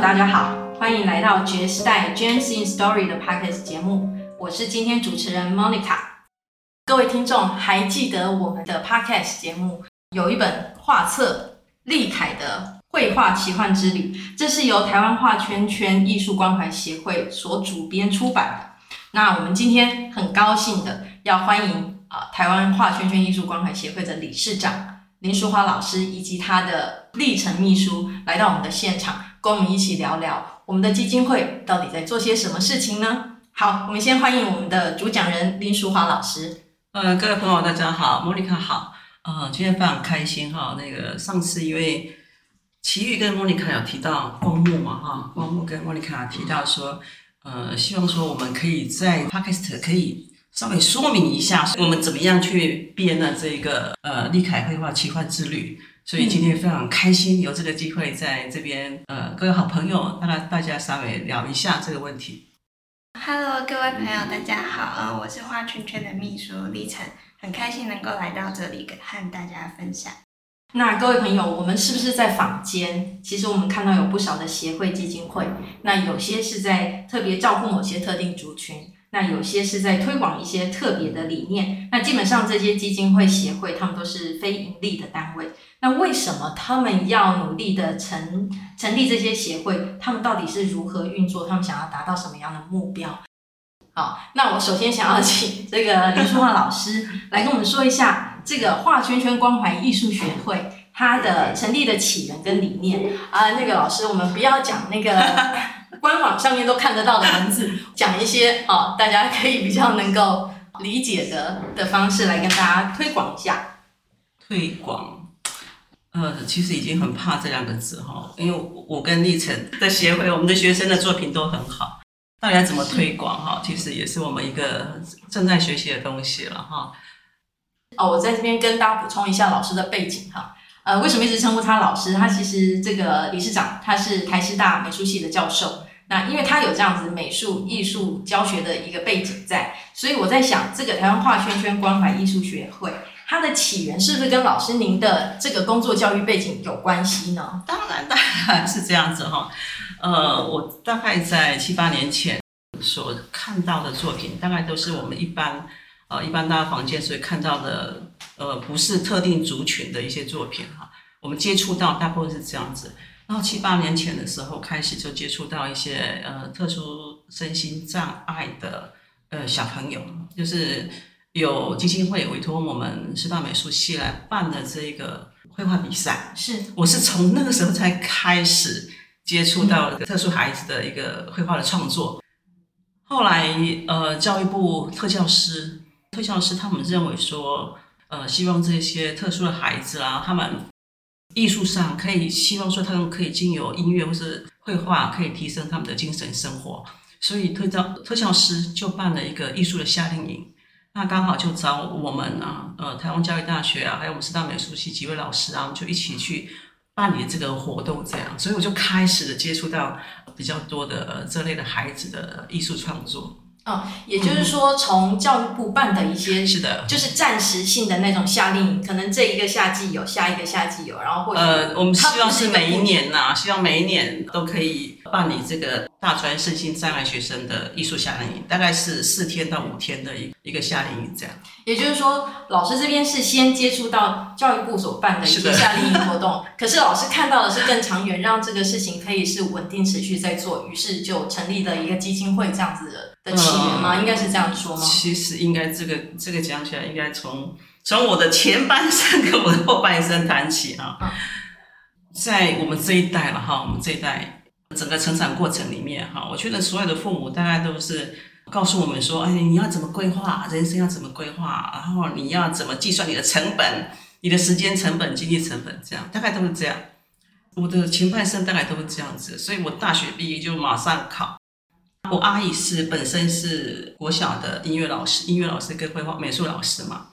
大家好，欢迎来到爵士代 Gems in Story 的 Podcast 节目，我是今天主持人 Monica。各位听众还记得我们的 Podcast 节目有一本画册立凯的绘画奇幻之旅，这是由台湾画圈圈艺术关怀协会所主编出版的。那我们今天很高兴的要欢迎啊、台湾画圈圈艺术关怀协会的理事长林淑华老师以及他的历程秘书来到我们的现场。跟我们一起聊聊我们的基金会到底在做些什么事情呢？好，我们先欢迎我们的主讲人林淑华老师。呃，各位朋友大家好，莫妮卡好。呃，今天非常开心哈。那个上次因为琦玉跟莫妮卡有提到光目嘛哈，光目跟莫妮卡提到说，呃，希望说我们可以在 Podcast 可以稍微说明一下，我们怎么样去编了这个呃立凯绘画奇幻之旅。所以今天非常开心有这个机会在这边，呃，各位好朋友，大家大家稍微聊一下这个问题。Hello，各位朋友，大家好，嗯，我是画圈圈的秘书李晨，很开心能够来到这里跟和大家分享。那各位朋友，我们是不是在坊间？其实我们看到有不少的协会基金会，那有些是在特别照顾某些特定族群。那有些是在推广一些特别的理念，那基本上这些基金会协会，他们都是非盈利的单位。那为什么他们要努力的成成立这些协会？他们到底是如何运作？他们想要达到什么样的目标？好，那我首先想要请这个林淑华老师 来跟我们说一下这个画圈圈关怀艺术学会它的成立的起源跟理念啊。那个老师，我们不要讲那个。官网上面都看得到的文字，讲一些啊，大家可以比较能够理解的的方式来跟大家推广一下。推广，呃，其实已经很怕这两个字哈，因为我跟立程的协会，我们的学生的作品都很好，到底要怎么推广哈？其实也是我们一个正在学习的东西了哈。哦，我在这边跟大家补充一下老师的背景哈。呃，为什么一直称呼他老师？他其实这个理事长，他是台师大美术系的教授。那因为他有这样子美术艺术教学的一个背景在，所以我在想，这个台湾画圈圈关怀艺术学会，它的起源是不是跟老师您的这个工作教育背景有关系呢？当然，当然是这样子哈。呃，我大概在七八年前所看到的作品，大概都是我们一般呃一般大家房间所以看到的。呃，不是特定族群的一些作品哈，我们接触到大部分是这样子。然后七八年前的时候开始就接触到一些呃特殊身心障碍的呃小朋友，就是有基金会委托我们师大美术系来办的这个绘画比赛。是，我是从那个时候才开始接触到特殊孩子的一个绘画的创作。后来呃，教育部特教师特效师他们认为说。呃，希望这些特殊的孩子啊，他们艺术上可以希望说他们可以经由音乐或是绘画，可以提升他们的精神生活。所以特招特效师就办了一个艺术的夏令营，那刚好就找我们啊，呃，台湾教育大学啊，还有我们师大美术系几位老师啊，我们就一起去办理这个活动，这样，所以我就开始了接触到比较多的这类的孩子的艺术创作。哦，也就是说，从教育部办的一些是的，就是暂时性的那种夏令营，可能这一个夏季有，下一个夏季有，然后或者呃，我们希望是每一年呐、啊，希望每一年都可以办理这个大专身心障碍学生的艺术夏令营，大概是四天到五天的一一个夏令营这样。也就是说，老师这边是先接触到教育部所办的一些夏令营活动，可是老师看到的是更长远，让这个事情可以是稳定持续在做，于是就成立了一个基金会这样子的。的起源吗？应该是这样说吗？其实应该这个这个讲起来，应该从从我的前半生跟我的后半生谈起啊。在我们这一代了哈，我们这一代整个成长过程里面哈，我觉得所有的父母大概都是告诉我们说，哎，你要怎么规划人生，要怎么规划，然后你要怎么计算你的成本，你的时间成本、经济成本，这样大概都是这样。我的前半生大概都是这样子，所以我大学毕业就马上考。我阿姨是本身是国小的音乐老师，音乐老师跟绘画美术老师嘛，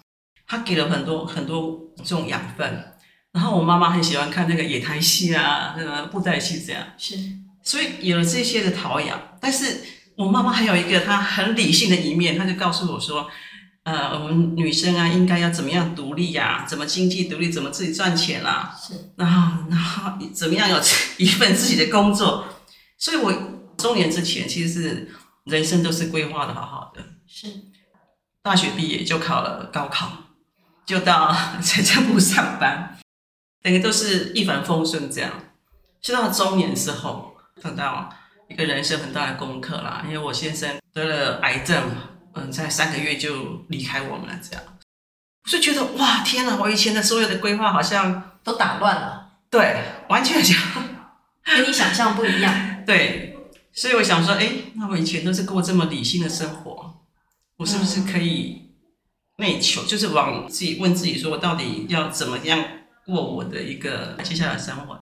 她给了很多很多这种养分。然后我妈妈很喜欢看那个野台戏啊，那个布袋戏这样。是，所以有了这些的陶养。但是我妈妈还有一个她很理性的一面，她就告诉我说，呃，我们女生啊，应该要怎么样独立呀、啊？怎么经济独立？怎么自己赚钱啊？是。然后，然后怎么样有 一份自己的工作？所以我中年之前其实是人生都是规划的好好的。是，大学毕业就考了高考，就到财政部上班，等于都是一帆风顺这样。是到中年之后，碰到一个人生很大的功课啦，因为我先生得了癌症，嗯，在三个月就离开我们了，这样，我就觉得哇，天哪，我以前的所有的规划好像都打乱了，对，完全就跟你想象不一样，对，所以我想说，哎，那我以前都是过这么理性的生活，我是不是可以内求，嗯、就是往自己问自己说，我到底要怎么样过我的一个接下来的生活？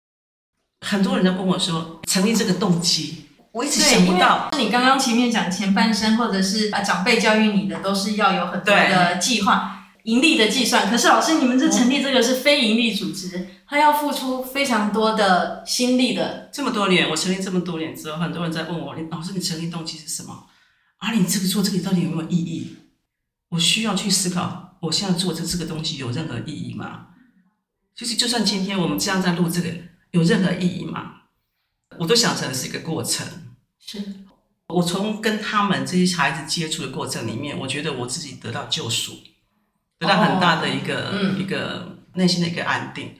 很多人都跟我说，成立这个动机，我一直想不到。你刚刚前面讲前半生，或者是啊长辈教育你的，都是要有很多的计划、盈利的计算。可是老师，你们这成立这个是非盈利组织，他要付出非常多的心力的。这么多年，我成立这么多年之后，很多人在问我，老师，你成立动机是什么？啊，你这个做这个到底有没有意义？我需要去思考，我现在做这这个东西有任何意义吗？就是，就算今天我们这样在录这个。有任何意义吗？我都想成是一个过程。是，我从跟他们这些孩子接触的过程里面，我觉得我自己得到救赎，得到很大的一个、哦嗯、一个内心的一个安定，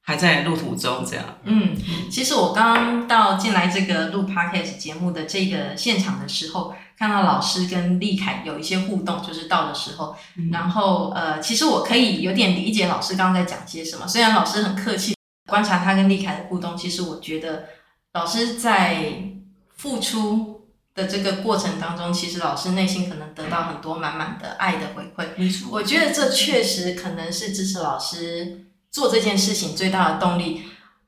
还在路途中这样。嗯，其实我刚刚到进来这个录 Podcast 节目的这个现场的时候，看到老师跟立凯有一些互动，就是到的时候，嗯、然后呃，其实我可以有点理解老师刚刚在讲些什么，虽然老师很客气。观察他跟立凯的互动，其实我觉得老师在付出的这个过程当中，其实老师内心可能得到很多满满的爱的回馈。没错，我觉得这确实可能是支持老师做这件事情最大的动力。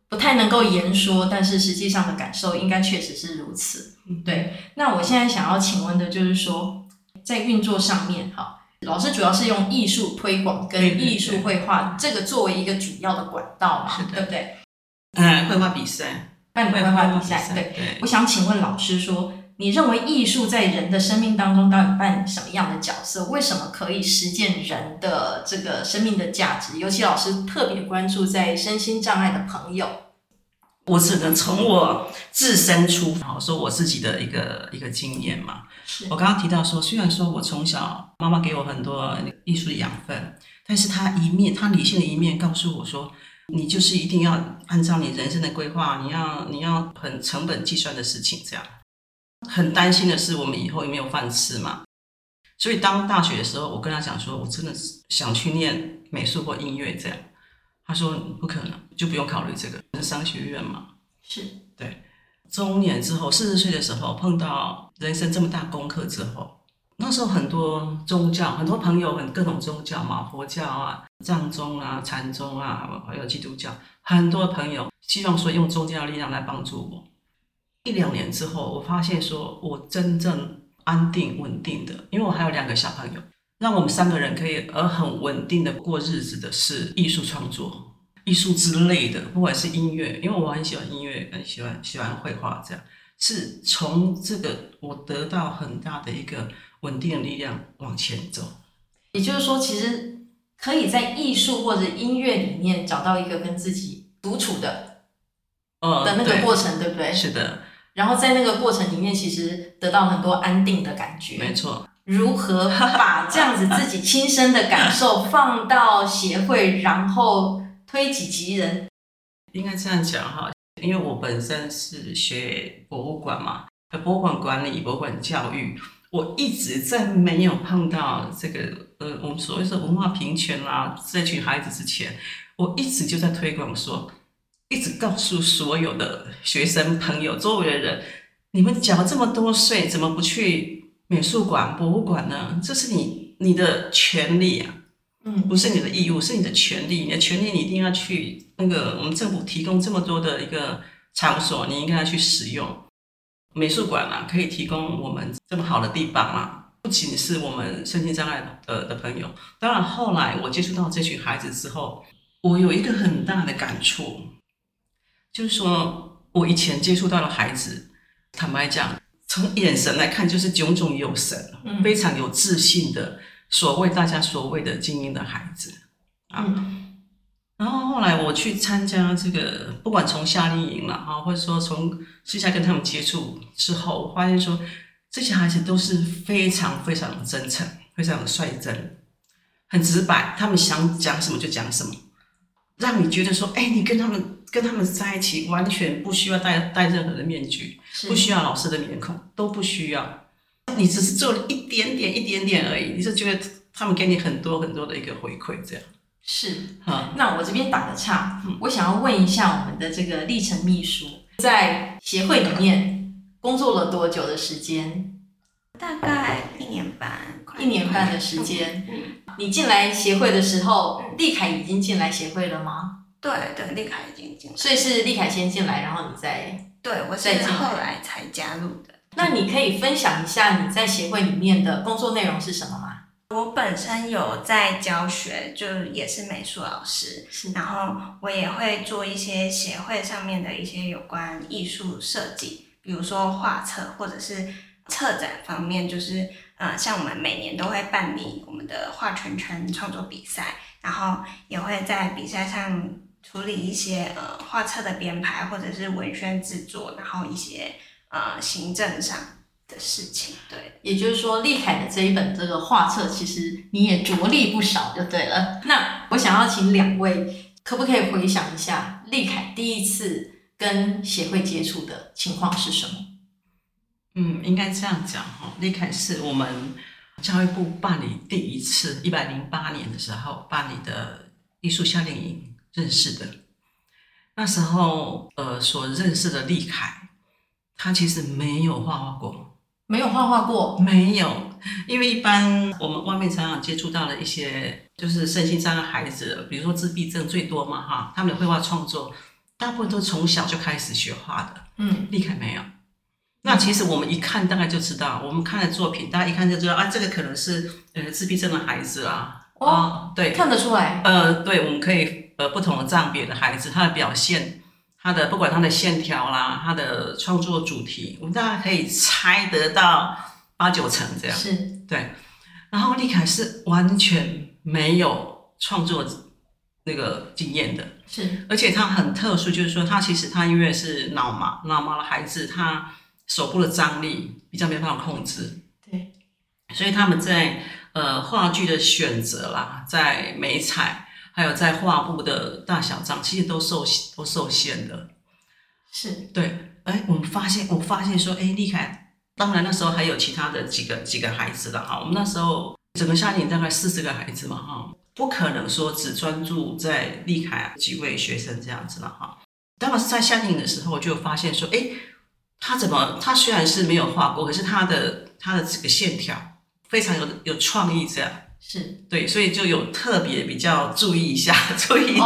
不太能够言说，但是实际上的感受应该确实是如此。对。那我现在想要请问的就是说，在运作上面，哈。老师主要是用艺术推广跟艺术绘画这个作为一个主要的管道嘛，对不对？嗯，绘画比赛，办绘画比赛，对。对，我想请问老师说，你认为艺术在人的生命当中到底扮演什么样的角色？为什么可以实践人的这个生命的价值？尤其老师特别关注在身心障碍的朋友。我只能从我自身出发，说我自己的一个一个经验嘛。我刚刚提到说，虽然说我从小妈妈给我很多艺术的养分，但是她一面，她理性的一面告诉我说，你就是一定要按照你人生的规划，你要你要很成本计算的事情，这样。很担心的是，我们以后有没有饭吃嘛？所以当大学的时候，我跟他讲说，我真的是想去念美术或音乐这样。他说不可能，就不用考虑这个，是商学院嘛？是对。中年之后，四十岁的时候碰到人生这么大功课之后，那时候很多宗教，很多朋友，很各种宗教嘛，佛教啊、藏宗啊、禅宗啊，还有基督教，很多朋友希望说用宗教的力量来帮助我。一两年之后，我发现说我真正安定稳定的，因为我还有两个小朋友。让我们三个人可以而很稳定的过日子的是艺术创作、艺术之类的，不管是音乐，因为我很喜欢音乐，很喜欢喜欢绘画，这样是从这个我得到很大的一个稳定的力量往前走。也就是说，其实可以在艺术或者音乐里面找到一个跟自己独处的，呃的那个过程，对，对不对？是的。然后在那个过程里面，其实得到很多安定的感觉。没错。如何把这样子自己亲身的感受放到协会，然后推己及人？应该这样讲哈，因为我本身是学博物馆嘛，博物馆管理、博物馆教育，我一直在没有碰到这个呃，我们所谓说文化平权啦，这群孩子之前，我一直就在推广说，一直告诉所有的学生朋友、周围的人，你们缴了这么多税，怎么不去？美术馆、博物馆呢？这是你你的权利啊，嗯，不是你的义务，是你的权利。你的权利，你一定要去那个我们政府提供这么多的一个场所，你应该要去使用。美术馆啊，可以提供我们这么好的地方啊，不仅是我们身心障碍的的朋友。当然，后来我接触到这群孩子之后，我有一个很大的感触，就是说我以前接触到的孩子，坦白讲。从眼神来看，就是炯炯有神，嗯、非常有自信的所谓大家所谓的精英的孩子啊。嗯、然后后来我去参加这个，不管从夏令营了哈，或者说从私下跟他们接触之后，我发现说这些孩子都是非常非常的真诚，非常的率真，很直白，他们想讲什么就讲什么，让你觉得说，哎，你跟他们跟他们在一起，完全不需要戴戴任何的面具，不需要老师的面孔，都不需要，你只是做了一点点一点点而已，你就觉得他们给你很多很多的一个回馈，这样。是，那我这边打个岔，我想要问一下我们的这个历程秘书，在协会里面工作了多久的时间？大概一年半，一年半的时间。你进来协会的时候，丽凯已经进来协会了吗？对对，丽凯已经进来，所以是丽凯先进来，然后你再对，我是后来才加入的。那你可以分享一下你在协会里面的工作内容是什么吗？我本身有在教学，就也是美术老师，是然后我也会做一些协会上面的一些有关艺术设计，比如说画册或者是策展方面，就是呃，像我们每年都会办理我们的画圈圈创作比赛，然后也会在比赛上处理一些呃画册的编排或者是文宣制作，然后一些呃行政上。的事情，对，也就是说，丽凯的这一本这个画册，其实你也着力不少，就对了。那我想要请两位，可不可以回想一下，丽凯第一次跟协会接触的情况是什么？嗯，应该这样讲哈，立凯是我们教育部办理第一次一百零八年的时候办理的艺术夏令营认识的。那时候，呃，所认识的丽凯，他其实没有画画过。没有画画过，没有，因为一般我们外面常常接触到的一些就是身心障碍孩子，比如说自闭症最多嘛哈，他们的绘画创作大部分都从小就开始学画的，嗯，丽凯没有。那其实我们一看大概就知道，我们看的作品，大家一看就知道啊，这个可能是呃自闭症的孩子啊，哦，呃、对，看得出来，呃，对，我们可以呃不同的障别的孩子，他的表现。他的不管他的线条啦，他的创作主题，我们大概可以猜得到八九成这样。是，对。然后丽凯是完全没有创作那个经验的，是。而且他很特殊，就是说他其实他因为是脑麻，脑麻的孩子，他手部的张力比较没办法控制。对。所以他们在呃画具的选择啦，在媒材。还有在画布的大小张，其实都受都受限的。是对，哎，我们发现，我发现说，哎，丽凯，当然那时候还有其他的几个几个孩子了哈。我们那时候整个夏令营大概四十个孩子嘛哈，不可能说只专注在丽凯几位学生这样子了哈。当时在夏令营的时候，我就发现说，哎，他怎么，他虽然是没有画过，可是他的他的这个线条非常有有创意这样。是对，所以就有特别比较注意一下，注意一点。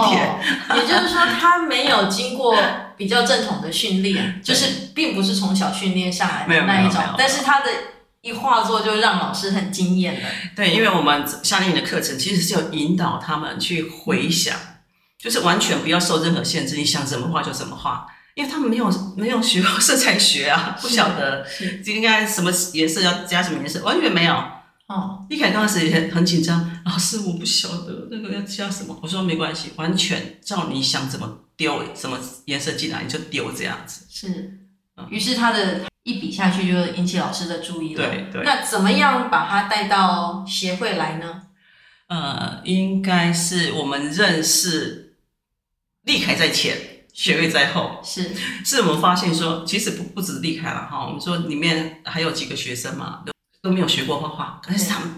哦，也就是说，他没有经过比较正统的训练，就是并不是从小训练上来的那一种。但是他的一画作就让老师很惊艳了。对，因为我们夏令营的课程其实是有引导他们去回想，就是完全不要受任何限制，你想怎么画就怎么画，因为他们没有没有学过 色彩学啊，不晓得应该什么颜色要加什么颜色，完全没有。哦，立凯刚开始也很紧张，老师我不晓得那个要加什么，我说没关系，完全照你想怎么丢什么颜色进来你就丢这样子。是，于是他的一笔下去就引起老师的注意了。对对。那怎么样把他带到协会来呢？呃，应该是我们认识立凯在前，协会在后。是，是我们发现说，其实不不止丽凯了哈，我们说里面还有几个学生嘛。都没有学过画画，但是他们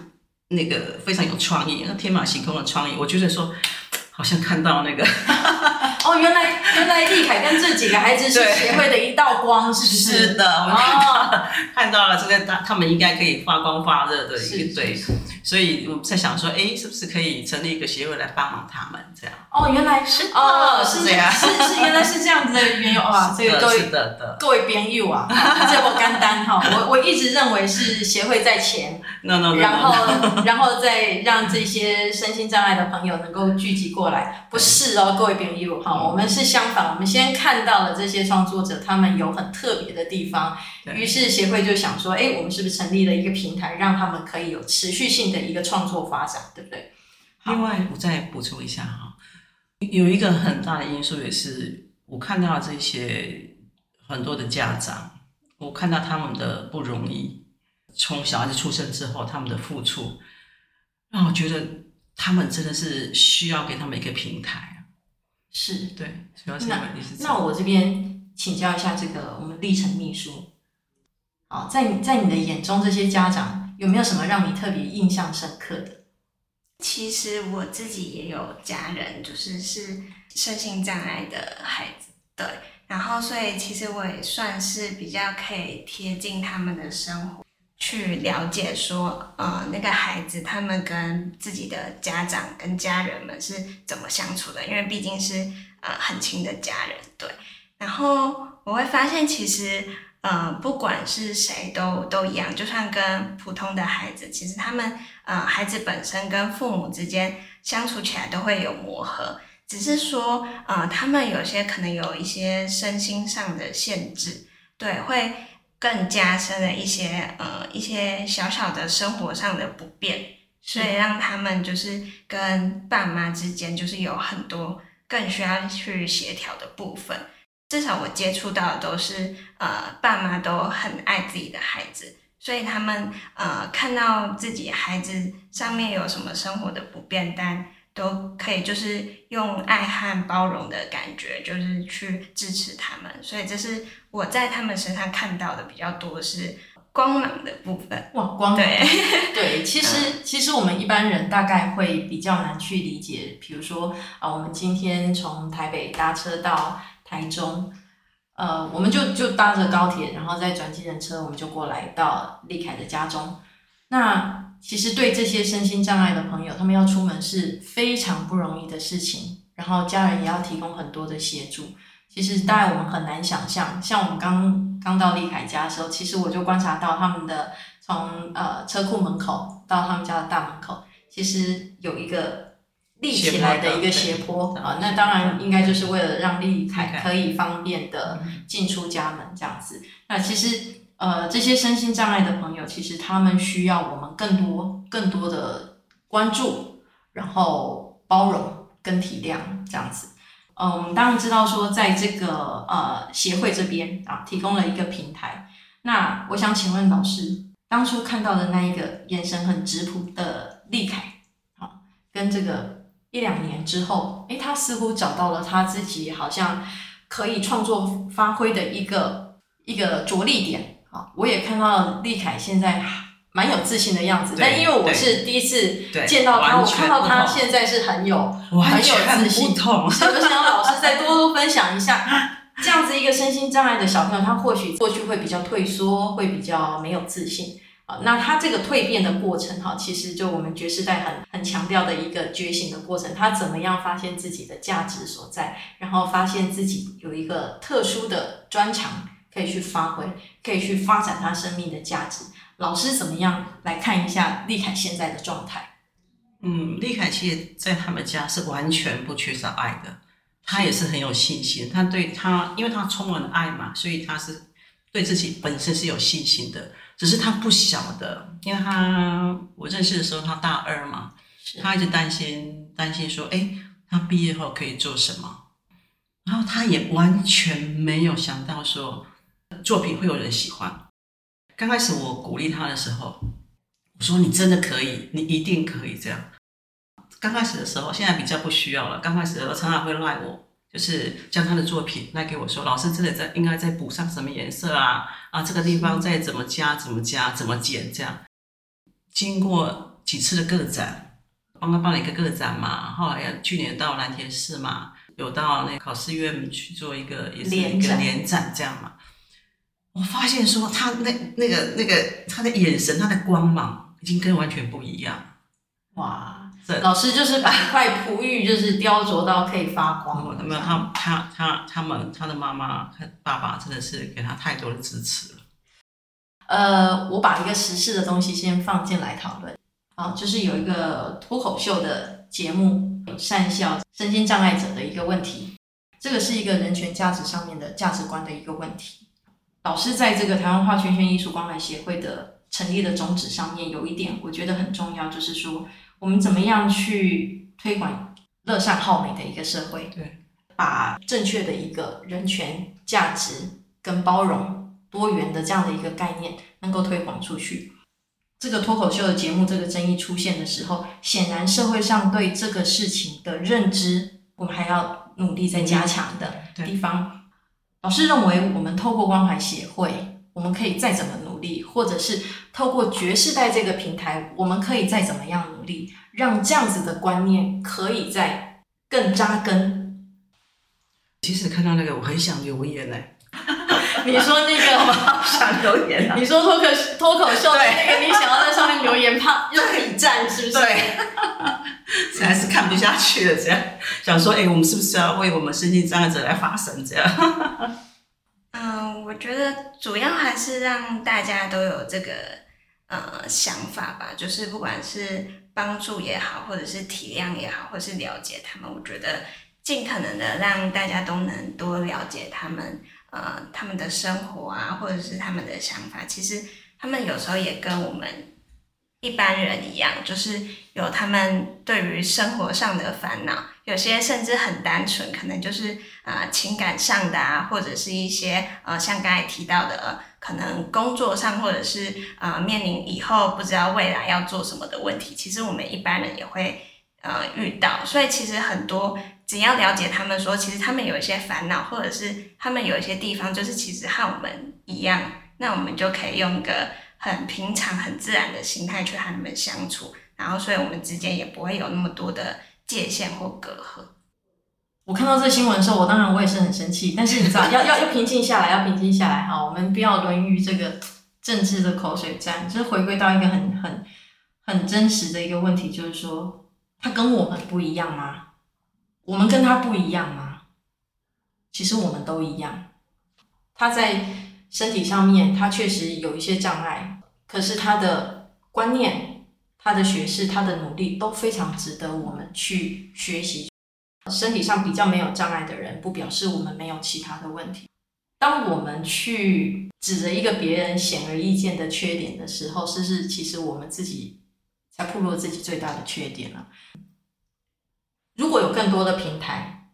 那个非常有创意，那天马行空的创意，我觉得说好像看到那个 哦，原来原来丽凯跟这几个孩子是协会的一道光，是不是？是的，我看到了，哦、看到了这个他他们应该可以发光发热的一对，是是是，所以我在想说，哎，是不是可以成立一个协会来帮忙他们这样？哦，原来是哦，是这样，是是，是原来是这样子的缘由啊，所以各位各位编友啊，这不简单哈，我我一直认为是协会在前然后然后再让这些身心障碍的朋友能够聚集过来，不是哦，各位编友哈，我们是相反，我们先看到了这些创作者，他们有很特别的地方，于是协会就想说，哎，我们是不是成立了一个平台，让他们可以有持续性的一个创作发展，对不对？另外，我再补充一下哈。有一个很大的因素也是，我看到这些很多的家长，我看到他们的不容易，从小孩子出生之后他们的付出，让我觉得他们真的是需要给他们一个平台。是对，主要是那那我这边请教一下这个我们历程秘书，好，在你在你的眼中，这些家长有没有什么让你特别印象深刻的？其实我自己也有家人，就是是身心障碍的孩子，对，然后所以其实我也算是比较可以贴近他们的生活，去了解说，呃，那个孩子他们跟自己的家长跟家人们是怎么相处的，因为毕竟是呃很亲的家人，对，然后我会发现其实。呃，不管是谁都都一样，就算跟普通的孩子，其实他们呃，孩子本身跟父母之间相处起来都会有磨合，只是说呃，他们有些可能有一些身心上的限制，对，会更加深了一些呃一些小小的生活上的不便，所以让他们就是跟爸妈之间就是有很多更需要去协调的部分。至少我接触到的都是，呃，爸妈都很爱自己的孩子，所以他们呃看到自己孩子上面有什么生活的不便，但都可以就是用爱和包容的感觉，就是去支持他们。所以这是我在他们身上看到的比较多是光芒的部分。哇，光芒。对对，其实、嗯、其实我们一般人大概会比较难去理解，比如说啊、呃，我们今天从台北搭车到。台中，呃，我们就就搭着高铁，然后再转计程车，我们就过来到立凯的家中。那其实对这些身心障碍的朋友，他们要出门是非常不容易的事情，然后家人也要提供很多的协助。其实大概我们很难想象，像我们刚刚到立凯家的时候，其实我就观察到他们的从呃车库门口到他们家的大门口，其实有一个。立起来的一个斜坡啊，那当然应该就是为了让立凯可以方便的进出家门这样子。那其实呃，这些身心障碍的朋友，其实他们需要我们更多更多的关注，然后包容跟体谅这样子。呃，我们当然知道说，在这个呃协会这边啊，提供了一个平台。那我想请问老师，当初看到的那一个眼神很质朴的立凯，好，跟这个。一两年之后，诶，他似乎找到了他自己好像可以创作发挥的一个一个着力点。啊，我也看到立凯现在蛮有自信的样子，但因为我是第一次见到他，我看到他现在是很有 很有自信。我想让老师再多多分享一下，这样子一个身心障碍的小朋友，他或许过去会比较退缩，会比较没有自信。啊，那他这个蜕变的过程哈，其实就我们爵士代很很强调的一个觉醒的过程。他怎么样发现自己的价值所在，然后发现自己有一个特殊的专长可以去发挥，可以去发展他生命的价值。老师怎么样来看一下立凯现在的状态？嗯，立凯其实在他们家是完全不缺少爱的，他也是很有信心。他对他，因为他充满了爱嘛，所以他是对自己本身是有信心的。只是他不晓得，因为他我认识的时候他大二嘛，他一直担心担心说，哎，他毕业后可以做什么？然后他也完全没有想到说作品会有人喜欢。刚开始我鼓励他的时候，我说你真的可以，你一定可以这样。刚开始的时候，现在比较不需要了。刚开始的时候常常会赖我。就是将他的作品来给我说，老师这里在应该再补上什么颜色啊啊，这个地方再怎么加怎么加怎么减这样。经过几次的个展，帮他办了一个个展嘛，后来去年到蓝田市嘛，有到那考试院去做一个也是一个联展这样嘛。我发现说他那那个那个他的眼神他的光芒已经跟完全不一样，哇。老师就是把一块璞玉，就是雕琢到可以发光。没有他，他他他们他的妈妈、他爸爸真的是给他太多的支持了。呃，我把一个时事的东西先放进来讨论。啊，就是有一个脱口秀的节目，善笑身心障碍者的一个问题。这个是一个人权价值上面的价值观的一个问题。老师在这个台湾画圈圈艺术关怀协会的成立的宗旨上面，有一点我觉得很重要，就是说。我们怎么样去推广乐善好美的一个社会。对，把正确的一个人权价值跟包容多元的这样的一个概念能够推广出去。这个脱口秀的节目这个争议出现的时候，显然社会上对这个事情的认知，我们还要努力再加强的地方。嗯、老师认为，我们透过关怀协会，我们可以再怎么努力，或者是透过爵士代这个平台，我们可以再怎么样努力，让这样子的观念可以再更扎根。其实看到那个，我很想留言呢。你说那个吗？想留言啊？你说脱口脱口秀的那个，你想要在上面留言，怕又可以站，是不是？对，实在是看不下去了，这样想说，哎、欸，我们是不是要为我们身心障碍者来发声？这样。嗯，我觉得主要还是让大家都有这个呃想法吧，就是不管是帮助也好，或者是体谅也好，或是了解他们，我觉得尽可能的让大家都能多了解他们。呃，他们的生活啊，或者是他们的想法，其实他们有时候也跟我们一般人一样，就是有他们对于生活上的烦恼，有些甚至很单纯，可能就是啊、情感上的啊，或者是一些呃像刚才提到的，可能工作上，或者是啊、呃、面临以后不知道未来要做什么的问题，其实我们一般人也会呃遇到，所以其实很多。只要了解他们说，其实他们有一些烦恼，或者是他们有一些地方，就是其实和我们一样，那我们就可以用个很平常、很自然的心态去和你们相处，然后，所以我们之间也不会有那么多的界限或隔阂。我看到这新闻的时候，我当然我也是很生气，但是你知道，要要要平静下来，要平静下来哈，我们不要沦于这个政治的口水战，就是回归到一个很很很真实的一个问题，就是说，他跟我们不一样吗？我们跟他不一样吗？其实我们都一样。他在身体上面，他确实有一些障碍，可是他的观念、他的学识、他的努力都非常值得我们去学习。身体上比较没有障碍的人，不表示我们没有其他的问题。当我们去指着一个别人显而易见的缺点的时候，是不是其实我们自己才暴露自己最大的缺点了？如果有更多的平台，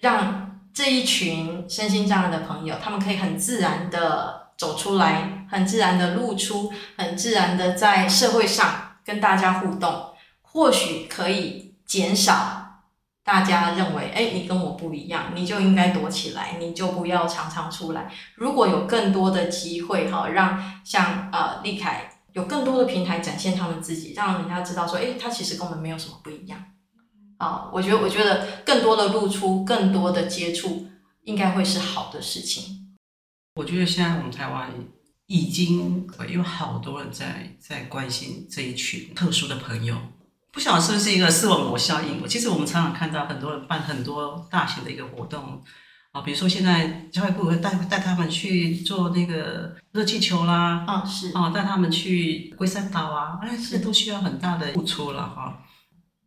让这一群身心障碍的朋友，他们可以很自然的走出来，很自然的露出，很自然的在社会上跟大家互动，或许可以减少大家认为，哎，你跟我不一样，你就应该躲起来，你就不要常常出来。如果有更多的机会，哈，让像呃立凯有更多的平台展现他们自己，让人家知道说，哎，他其实跟我们没有什么不一样。啊，我觉得，我觉得更多的露出，更多的接触，应该会是好的事情。我觉得现在我们台湾已经有好多人在在关心这一群特殊的朋友，不晓得是不是一个视网膜效应。其实我们常常看到很多人办很多大型的一个活动啊，比如说现在教育部会带带他们去做那个热气球啦，啊是啊，带他们去龟山岛啊，哎，这都需要很大的付出了哈。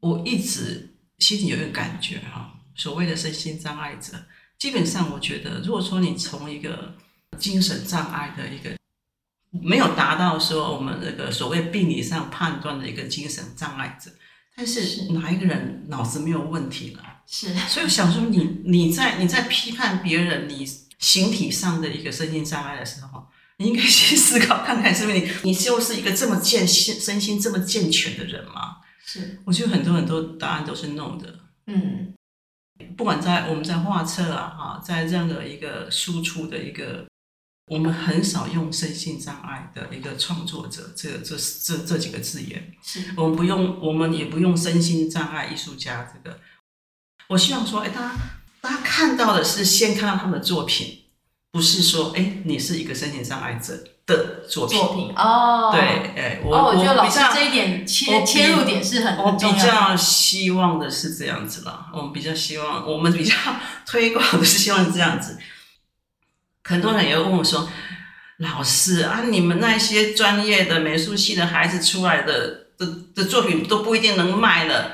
我一直。心里有一个感觉哈，所谓的身心障碍者，基本上我觉得，如果说你从一个精神障碍的一个没有达到说我们那个所谓病理上判断的一个精神障碍者，但是哪一个人脑子没有问题了？是，所以我想说你，你你在你在批判别人你形体上的一个身心障碍的时候，你应该去思考看看，是不是你你就是一个这么健身身心这么健全的人吗？是，我觉得很多很多答案都是 no 的。嗯，不管在我们在画册啊，哈，在任何一个输出的一个，我们很少用身心障碍的一个创作者这这这这几个字眼。是，我们不用，我们也不用身心障碍艺术家这个。我希望说，哎，大家大家看到的是先看到他们的作品，不是说，哎，你是一个身心障碍者。的作品，作品哦，对，哎，我、哦、我觉得老师这一点切切入点是很。我比较希望的是这样子了，我们比较希望，我们比较 推广的是希望这样子。很多人也会问我说：“老师啊，你们那些专业的美术系的孩子出来的的的作品都不一定能卖了，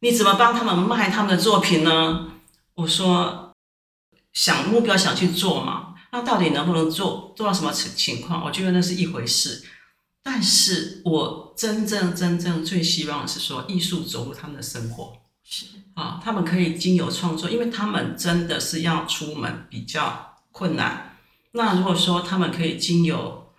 你怎么帮他们卖他们的作品呢？”我说：“想目标想去做嘛。”那到底能不能做做到什么情情况？我觉得那是一回事，但是我真正真正最希望的是说艺术走入他们的生活，是啊，他们可以经由创作，因为他们真的是要出门比较困难。那如果说他们可以经由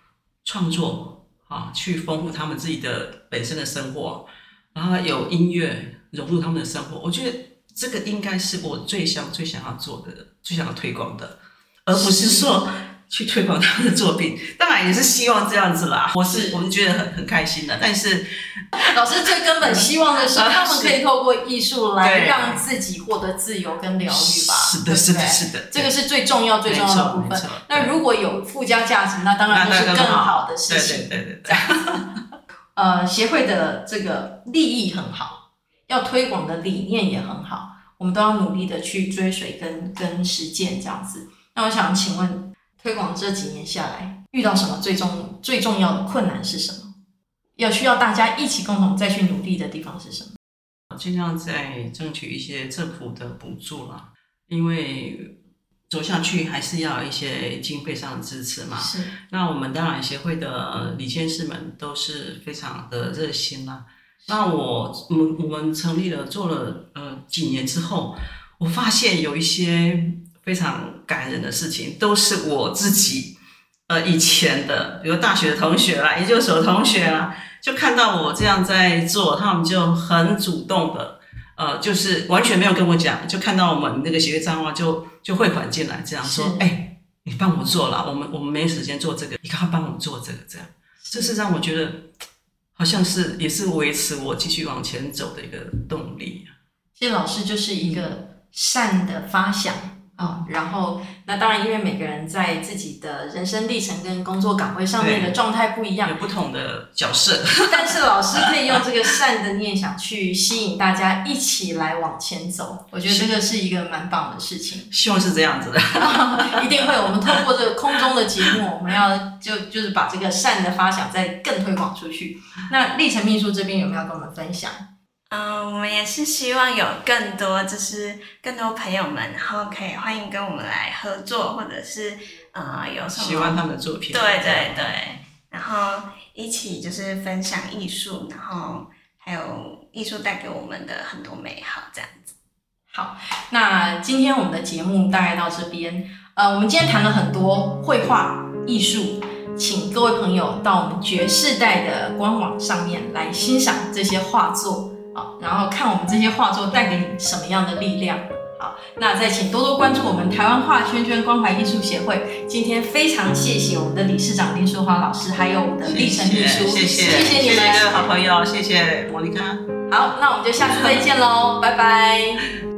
创作啊，去丰富他们自己的本身的生活，然后有音乐融入他们的生活，我觉得这个应该是我最想、最想要做的、最想要推广的，而不是说。去推广他们的作品，当然也是希望这样子啦。我是，我们觉得很很开心的，但是老师最根本希望的是，他们可以透过艺术来让自己获得自由跟疗愈吧。是的，是的，是的，这个是最重要、最重要的部分。那如果有附加价值，那当然就是更好的事情。对对对对。呃，协会的这个利益很好，要推广的理念也很好，我们都要努力的去追随跟跟实践这样子。那我想请问。推广这几年下来，遇到什么最重最重要的困难是什么？要需要大家一起共同再去努力的地方是什么？尽量在争取一些政府的补助啦，因为走下去还是要一些经费上的支持嘛。是。那我们当然协会的理监事们都是非常的热心啦。那我我们我们成立了做了呃几年之后，我发现有一些。非常感人的事情，都是我自己，呃，以前的，比如大学的同学啦，研究所的同学啦，就看到我这样在做，他们就很主动的，呃，就是完全没有跟我讲，就看到我们那个协会账号就就汇款进来，这样说，哎、欸，你帮我做了，我们我们没时间做这个，你赶快帮我们做这个，这样，这是让我觉得好像是也是维持我继续往前走的一个动力。谢谢老师，就是一个善的发想。哦，然后那当然，因为每个人在自己的人生历程跟工作岗位上面的状态不一样，有不同的角色。但是老师可以用这个善的念想去吸引大家一起来往前走，我觉得这个是一个蛮棒的事情。希望是这样子的，一定会。我们透过这个空中的节目，我们要就就是把这个善的发想再更推广出去。那历程秘书这边有没有跟我们分享？嗯，我们也是希望有更多，就是更多朋友们，然后可以欢迎跟我们来合作，或者是呃有什么喜欢他们的作品，对对对，然后一起就是分享艺术，然后还有艺术带给我们的很多美好，这样子。好，那今天我们的节目大概到这边，呃，我们今天谈了很多绘画艺术，请各位朋友到我们爵士代的官网上面来欣赏这些画作。好，然后看我们这些画作带给你什么样的力量。好，那再请多多关注我们台湾画圈圈关怀艺术协会。今天非常谢谢我们的理事长林淑华老师，还有我们的立成秘书，谢谢，谢谢，谢谢你们，好朋友，谢谢莫妮卡。好，那我们就下次再见喽，拜拜。